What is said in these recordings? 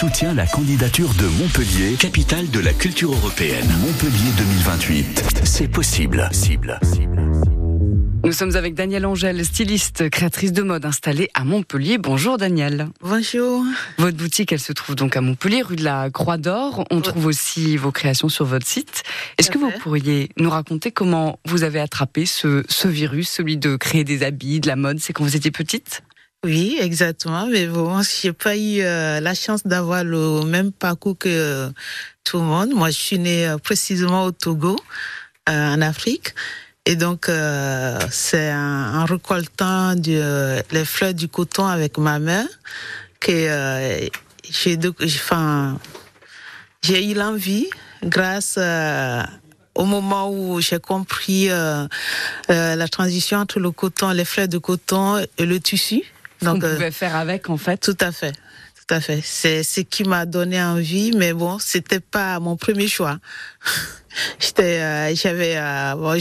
soutient la candidature de Montpellier, capitale de la culture européenne. Montpellier 2028. C'est possible. Cible. Nous sommes avec Danielle Angèle, styliste, créatrice de mode installée à Montpellier. Bonjour Danielle. Bonjour. Votre boutique, elle se trouve donc à Montpellier, rue de la Croix d'Or. On trouve aussi vos créations sur votre site. Est-ce que vous pourriez nous raconter comment vous avez attrapé ce, ce virus, celui de créer des habits, de la mode C'est quand vous étiez petite? Oui, exactement. Mais bon, j'ai pas eu euh, la chance d'avoir le même parcours que euh, tout le monde. Moi, je suis née euh, précisément au Togo, en Afrique. Et donc, c'est en, récoltant du, les fleurs du coton avec ma mère que j'ai, j'ai eu l'envie, grâce au moment où j'ai compris la transition entre le coton, les fleurs de coton et le tissu. Donc, on pouvait faire avec, en fait. Tout à fait. Tout à fait. C'est ce qui m'a donné envie, mais bon, c'était pas mon premier choix. J'étais, euh, j'avais, euh, bon,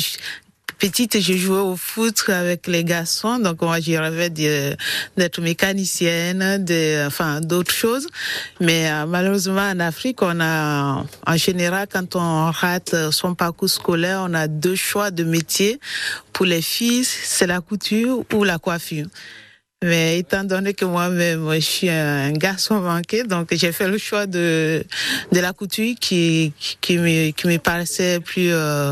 petite, je jouais au foot avec les garçons, donc moi je rêvais d'être mécanicienne, de, enfin d'autres choses. Mais euh, malheureusement en Afrique, on a, en général, quand on rate son parcours scolaire, on a deux choix de métier. Pour les filles, c'est la couture ou la coiffure. Mais étant donné que moi-même, je suis un garçon manqué, donc j'ai fait le choix de, de la couture qui, qui, me, qui me paraissait plus, euh,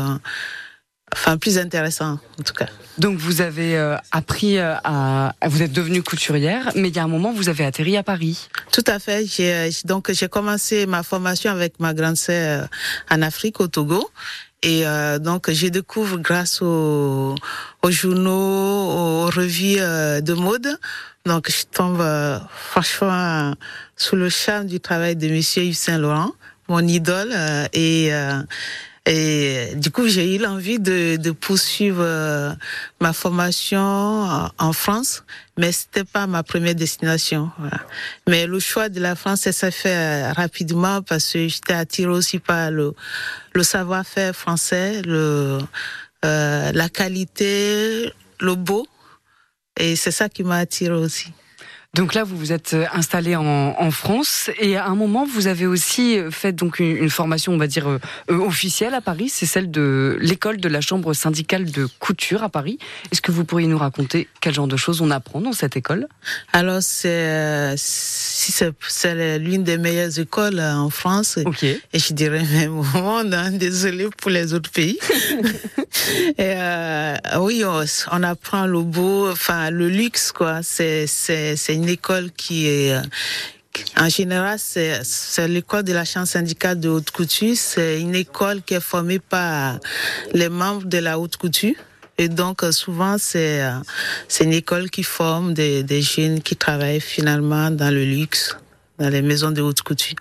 enfin, plus intéressant, en tout cas. Donc vous avez euh, appris euh, à, vous êtes devenue couturière, mais il y a un moment vous avez atterri à Paris. Tout à fait. J'ai, donc j'ai commencé ma formation avec ma grande sœur en Afrique, au Togo. Et euh, donc, je découvre grâce aux, aux journaux, aux revues euh, de mode. Donc, je tombe euh, franchement sous le charme du travail de Monsieur Yves Saint Laurent, mon idole. et et du coup, j'ai eu l'envie de, de, poursuivre euh, ma formation en, France, mais c'était pas ma première destination. Voilà. Mais le choix de la France, s'est fait euh, rapidement parce que j'étais attirée aussi par le, le savoir-faire français, le, euh, la qualité, le beau. Et c'est ça qui m'a attirée aussi. Donc là, vous vous êtes euh, installé en, en, France et à un moment, vous avez aussi fait donc une, formation, on va dire euh, euh, officielle à Paris. C'est celle de l'école de la chambre syndicale de couture à Paris. Est-ce que vous pourriez nous raconter quel genre de choses on apprend dans cette école? Alors c'est c'est l'une des meilleures écoles en France et je dirais même au monde. Hein, désolé pour les autres pays. et oui, on, on, apprend le beau, enfin le luxe quoi. C'est c'est une école qui est euh, en général, c'est l'école de la chambre syndicale de haute couture. C'est une école qui est formée par les membres de la haute couture. Et donc, souvent, c'est euh, une école qui forme des, des jeunes qui travaillent finalement dans le luxe, dans les maisons de haute couture.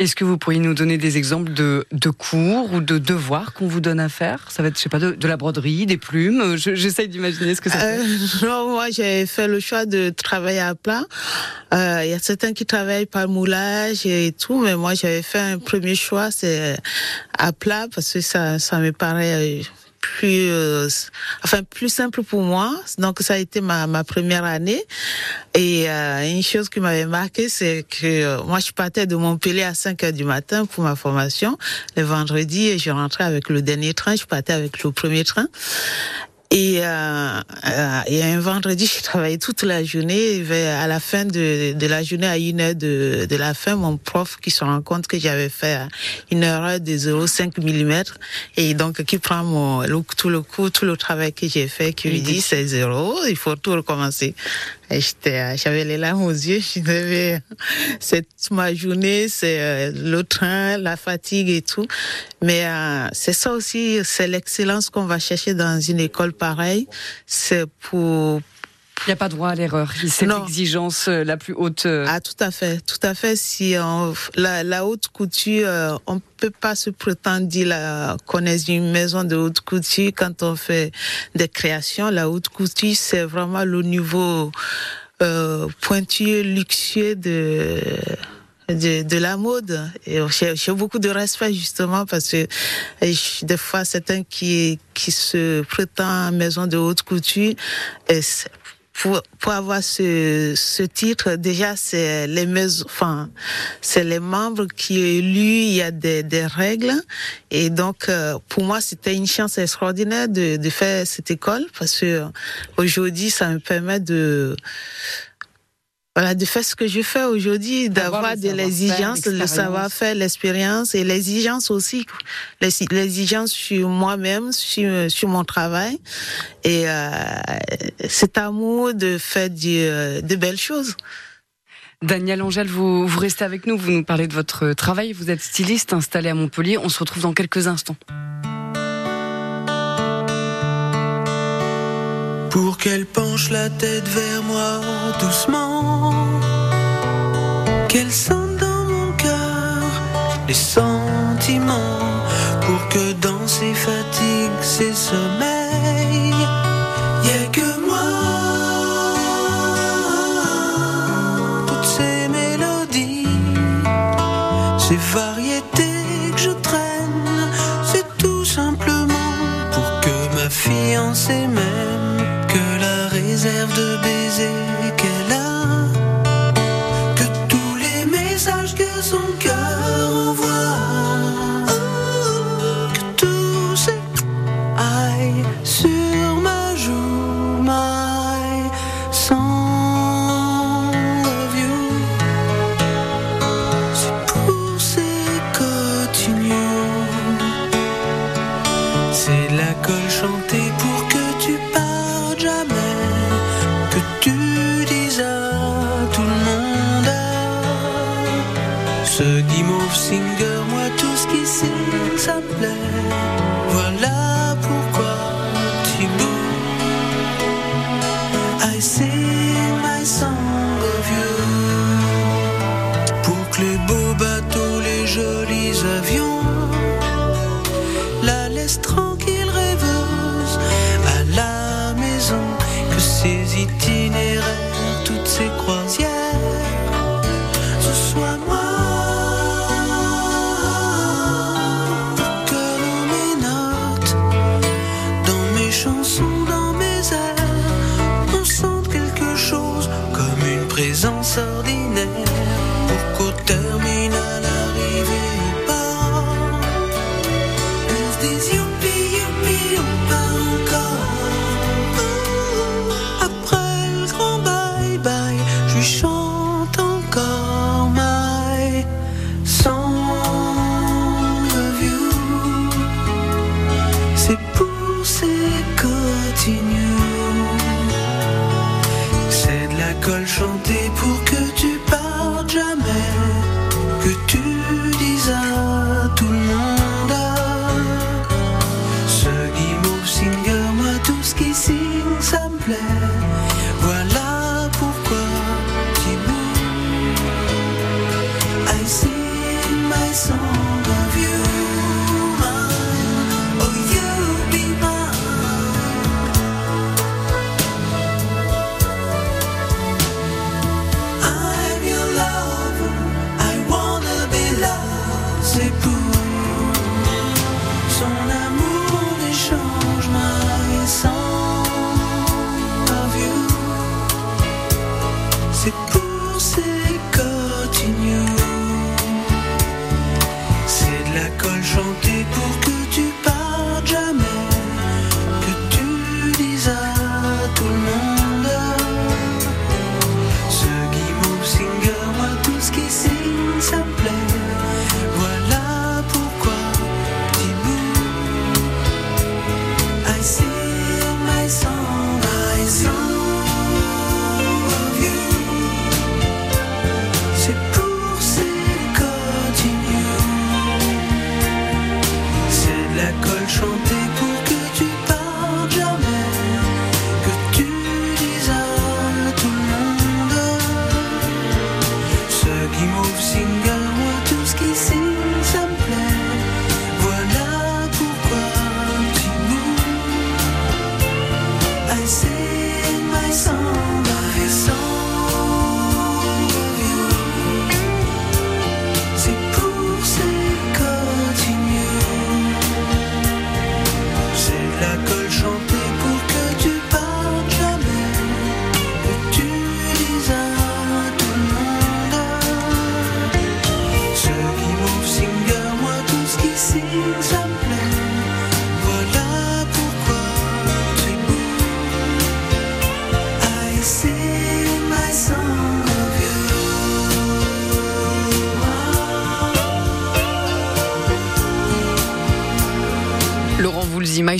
Est-ce que vous pourriez nous donner des exemples de, de cours ou de devoirs qu'on vous donne à faire? Ça va être, je sais pas, de, la broderie, des plumes. J'essaye d'imaginer ce que ça. Euh, non, moi, j'ai fait le choix de travailler à plat. Euh, il y a certains qui travaillent par moulage et tout, mais moi, j'avais fait un premier choix, c'est à plat parce que ça, ça me paraît plus, euh, enfin plus simple pour moi. Donc ça a été ma, ma première année. Et euh, une chose qui m'avait marqué, c'est que euh, moi je partais de Montpellier à 5 heures du matin pour ma formation le vendredi et je rentrais avec le dernier train. Je partais avec le premier train. Euh, euh, et un vendredi, j'ai travaillé toute la journée. À la fin de, de la journée, à une heure de, de la fin, mon prof qui se rend compte que j'avais fait une erreur de 0,5 mm et donc qui prend mon, tout le coup, tout le travail que j'ai fait, qui lui dit c'est zéro, il faut tout recommencer. J'étais, j'avais les larmes aux yeux. Je devais, c'est ma journée, c'est euh, le train, la fatigue et tout. Mais euh, c'est ça aussi, c'est l'excellence qu'on va chercher dans une école pareille. C'est pour il n'y a pas droit à l'erreur. C'est l'exigence euh, la plus haute. Ah, tout à fait, tout à fait. Si on, la, la, haute couture, on peut pas se prétendre dire la, qu'on est une maison de haute couture quand on fait des créations. La haute couture, c'est vraiment le niveau euh, pointueux, luxueux de de, de la mode. Et j'ai beaucoup de respect justement parce que des fois certains qui qui se prétendent maison de haute couture, et pour, pour avoir ce, ce titre, déjà, c'est les enfin, c'est les membres qui ont élu, il y a des, des règles. Et donc, euh, pour moi, c'était une chance extraordinaire de, de faire cette école parce que aujourd'hui, ça me permet de, voilà, de faire ce que je fais aujourd'hui, d'avoir de l'exigence, le savoir-faire, l'expérience et l'exigence aussi, l'exigence sur moi-même, sur, sur mon travail et euh, cet amour de faire de, de belles choses. Daniel Angèle, vous, vous restez avec nous, vous nous parlez de votre travail, vous êtes styliste installé à Montpellier, on se retrouve dans quelques instants. Pour qu'elle penche la tête vers moi doucement, qu'elle sente dans mon cœur les sentiments, pour que dans ses fatigues, ses sommeils, bless. Présence ordinaire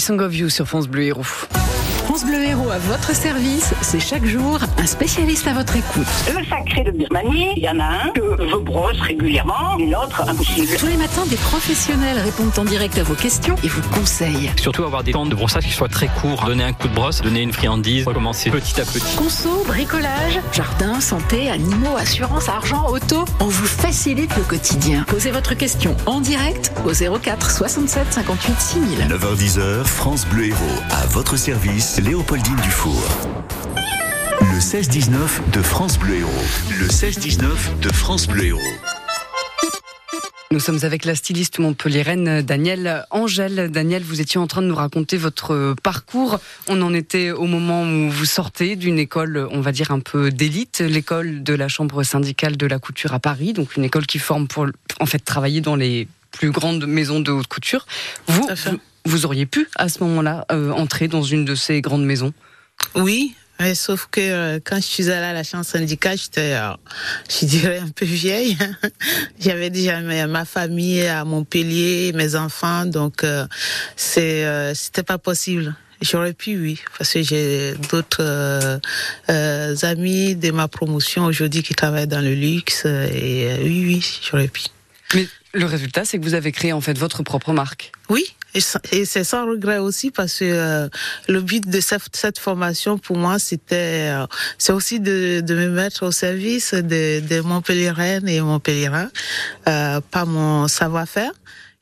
Song of You sur France Bleu Héros. France Bleu Héros à votre service, c'est chaque jour un spécialiste à votre écoute. Le sacré de Birmanie, il y en a un que je brosse régulièrement, et l'autre impossible. Tous les matins, des professionnels répondent en direct à vos questions et vous conseillent. Surtout avoir des temps de brossage qui soient très courts, donner un coup de brosse, donner une friandise, recommencer petit à petit. Conso, bricolage, jardin, santé, animaux, assurance, argent, auto, on vous facilite le quotidien. Posez votre question en direct au 04 67 58 6000. 9h10h, France Bleu Héros, à votre service, Léopoldine Dufour. Le 16-19 de France Bleu Héros. Le 16-19 de France Bleu Héros. Nous sommes avec la styliste montpelliéraine Danielle Angèle. Danielle, vous étiez en train de nous raconter votre parcours. On en était au moment où vous sortez d'une école, on va dire un peu d'élite, l'école de la Chambre syndicale de la couture à Paris, donc une école qui forme pour en fait travailler dans les plus grandes maisons de haute couture. Vous, vous, vous auriez pu à ce moment-là euh, entrer dans une de ces grandes maisons? Oui, mais sauf que euh, quand je suis allée à la chambre syndicale, j'étais, euh, je dirais, un peu vieille. J'avais déjà ma, ma famille à Montpellier, mes enfants, donc euh, c'est, euh, c'était pas possible. J'aurais pu, oui, parce que j'ai d'autres amis de ma promotion aujourd'hui qui travaillent dans le luxe, et oui, oui, j'aurais pu. Le résultat, c'est que vous avez créé en fait votre propre marque. Oui, et c'est sans regret aussi parce que euh, le but de cette, formation pour moi c'était euh, c'est aussi de, de me mettre au service de, de Montpellieraines et Montpellierains euh, par mon savoir-faire.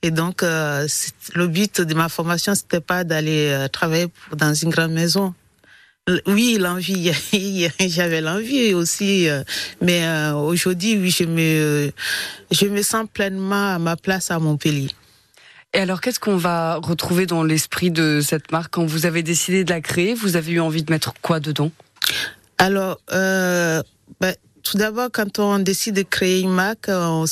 Et donc euh, le but de ma formation c'était pas d'aller euh, travailler dans une grande maison. L- Oui, l'envie, j'avais l'envie aussi, euh, mais euh, aujourd'hui, oui, je me, je me sens pleinement à ma place à Montpellier. Et alors, qu'est-ce qu'on va retrouver dans l'esprit de cette marque? Quand vous avez décidé de la créer Vous avez eu envie de mettre quoi dedans? Alors, euh, ben, tout d'abord, quand on décide de créer une marque, on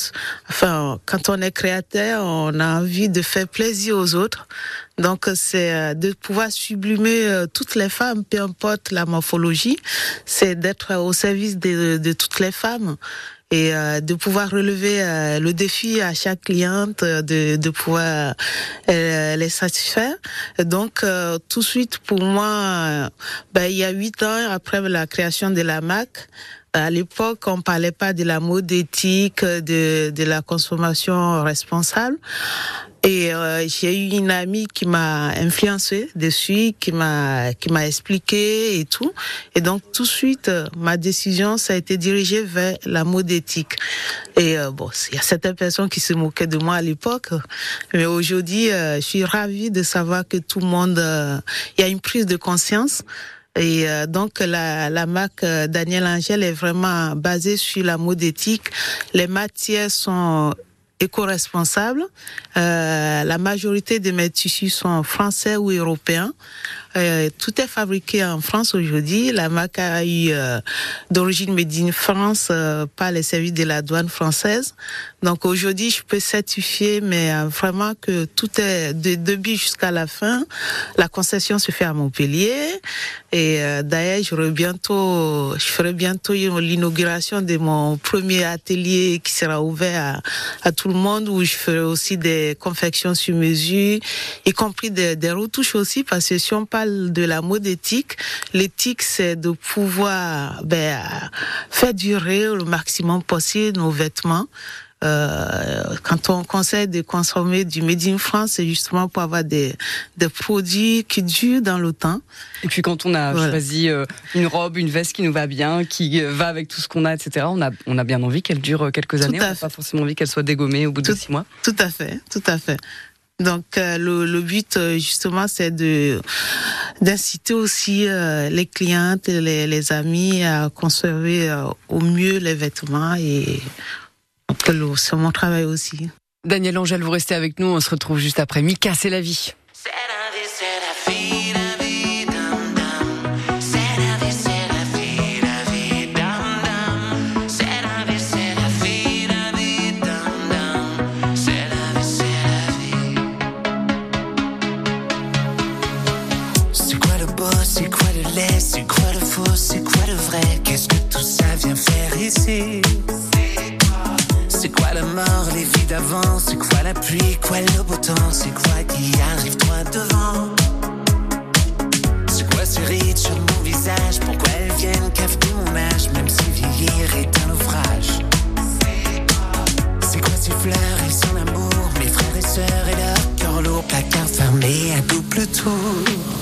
enfin, quand on est créateur, on a envie de faire plaisir aux autres. Donc, c'est euh, de pouvoir sublimer euh, toutes les femmes, peu importe la morphologie. C'est d'être au service de, de toutes les femmes et euh, de pouvoir relever le défi à chaque cliente, de, de pouvoir les satisfaire. Donc, tout de suite, pour moi, ben, il y a huit ans après la création de la marque, à l'époque, on parlait pas de la mode éthique, de, de la consommation responsable. Et euh, j'ai eu une amie qui m'a influencé dessus, qui m'a qui m'a expliqué et tout. Et donc tout de suite, euh, ma décision ça a été dirigée vers la mode éthique. Et euh, bon, il y a certaines personnes qui se moquaient de moi à l'époque, mais aujourd'hui, euh, je suis ravie de savoir que tout le monde, euh, il y a une prise de conscience. Et euh, donc la, la marque euh, Daniel Angel est vraiment basée sur la mode éthique. Les matières sont éco-responsables. Euh, la majorité de mes tissus sont français ou européens. Euh, tout est fabriqué en France aujourd'hui. La marque a eu euh, d'origine made in France euh, par les services de la douane française. Donc aujourd'hui, je peux certifier, mais euh, vraiment que tout est de début jusqu'à la fin. La concession se fait à Montpellier. Et euh, d'ailleurs, j'aurai bientôt, je ferai bientôt l'inauguration de mon premier atelier qui sera ouvert à, à tout le monde, où je ferai aussi des confections sur mesure, y compris des, des retouches aussi, parce que si on parle de la mode éthique, l'éthique c'est de pouvoir ben, faire durer le maximum possible nos vêtements. Euh, quand on conseille de consommer du Made in France, c'est justement pour avoir des, des produits qui durent dans le temps. Et puis quand on a Voilà. choisi euh, une robe, une veste qui nous va bien, qui euh, va avec tout ce qu'on a, etc., on a, on a bien envie qu'elle dure quelques Tout années. On n'a pas forcément envie qu'elle soit dégommée au bout de six mois. Tout à fait, tout à fait. Donc euh, le, le but euh, justement c'est de d'inciter aussi euh, les clientes, et les, les amis à conserver euh, au mieux les vêtements et que le- c'est mon travail aussi. Daniel Angèle, vous restez avec nous. On se retrouve juste après. Mika, c'est la vie. Ces fleurs et son amour. Mes frères et sœurs et leur cœur lourd Placard fermé à double tour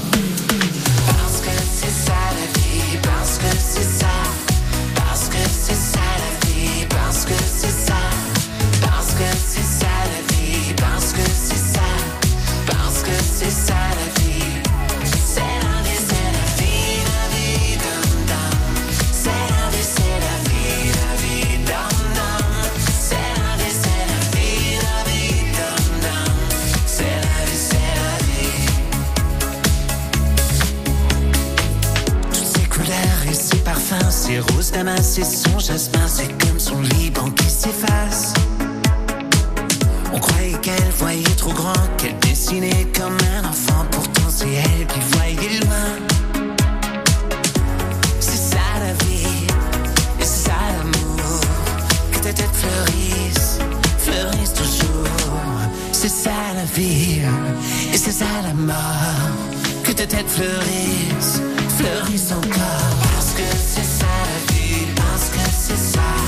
parfums, ces roses damas et son jasmin, c'est comme son Liban qui s'efface. On croyait qu'elle voyait trop grand, qu'elle dessinait comme un enfant, pourtant c'est elle qui voyait loin. C'est ça la vie, et c'est ça l'amour, que ta tête fleurisse, fleurisse toujours. C'est ça la vie, et c'est ça la mort, que ta tête fleurisse, fleurisse encore. Parce que parce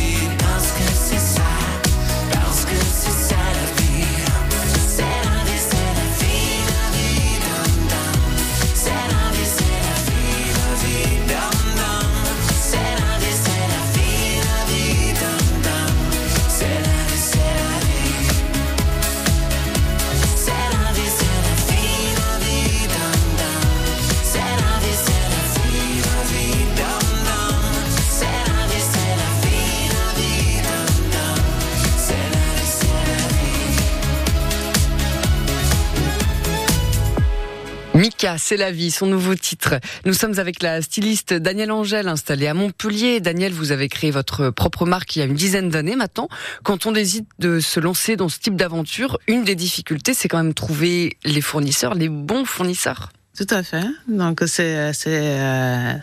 C'est la vie, son nouveau titre. Nous sommes avec la styliste Danielle Angèle, installée à Montpellier. Danielle, vous avez créé votre propre marque il y a une dizaine d'années maintenant. Quand on décide de se lancer dans ce type d'aventure, une des difficultés, c'est quand même trouver les fournisseurs, les bons fournisseurs. Tout à fait. Donc c'est c'est euh,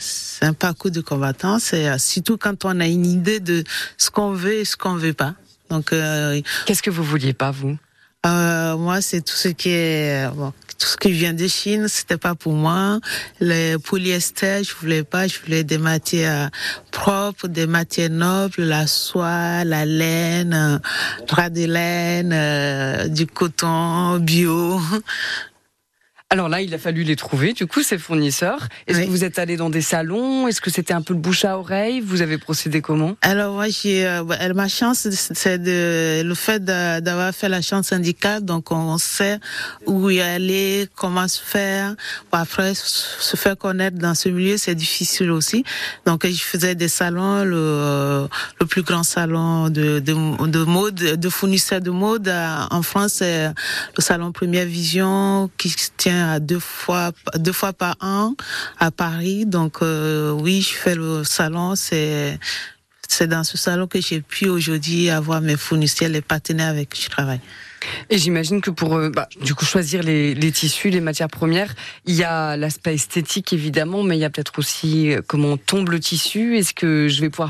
un parcours de combattant. C'est euh, surtout quand on a une idée de ce qu'on veut et ce qu'on veut pas. Donc euh, Qu'est-ce que vous vouliez pas, vous? euh, moi c'est tout ce qui est bon, tout ce qui vient de Chine, c'était pas pour moi. Le polyester, je voulais pas. Je voulais des matières propres, des matières nobles, la soie, la laine, euh, drap de laine, euh, du coton bio. Alors là, il a fallu les trouver, du coup, ces fournisseurs. Est-ce Oui. que vous êtes allé dans des salons? Est-ce que c'était un peu le bouche à oreille? Vous avez procédé comment? Alors moi j'ai euh, ma chance c'est de le fait d'avoir fait la chance syndicale donc on sait où y aller comment se faire. Bon, après se faire connaître dans ce milieu c'est difficile aussi. Donc je faisais des salons le le plus grand salon de de, de mode de fournisseurs de mode euh, en France c'est le salon Première Vision qui se à deux fois deux fois par an à Paris donc euh, oui je fais le salon c'est c'est dans ce salon que j'ai pu aujourd'hui avoir mes fournisseurs, les partenaires avec qui je travaille. Et j'imagine que pour euh, bah, du coup choisir les, les tissus, les matières premières, il y a l'aspect esthétique évidemment, mais il y a peut-être aussi euh, comment tombe le tissu. Est-ce que je vais pouvoir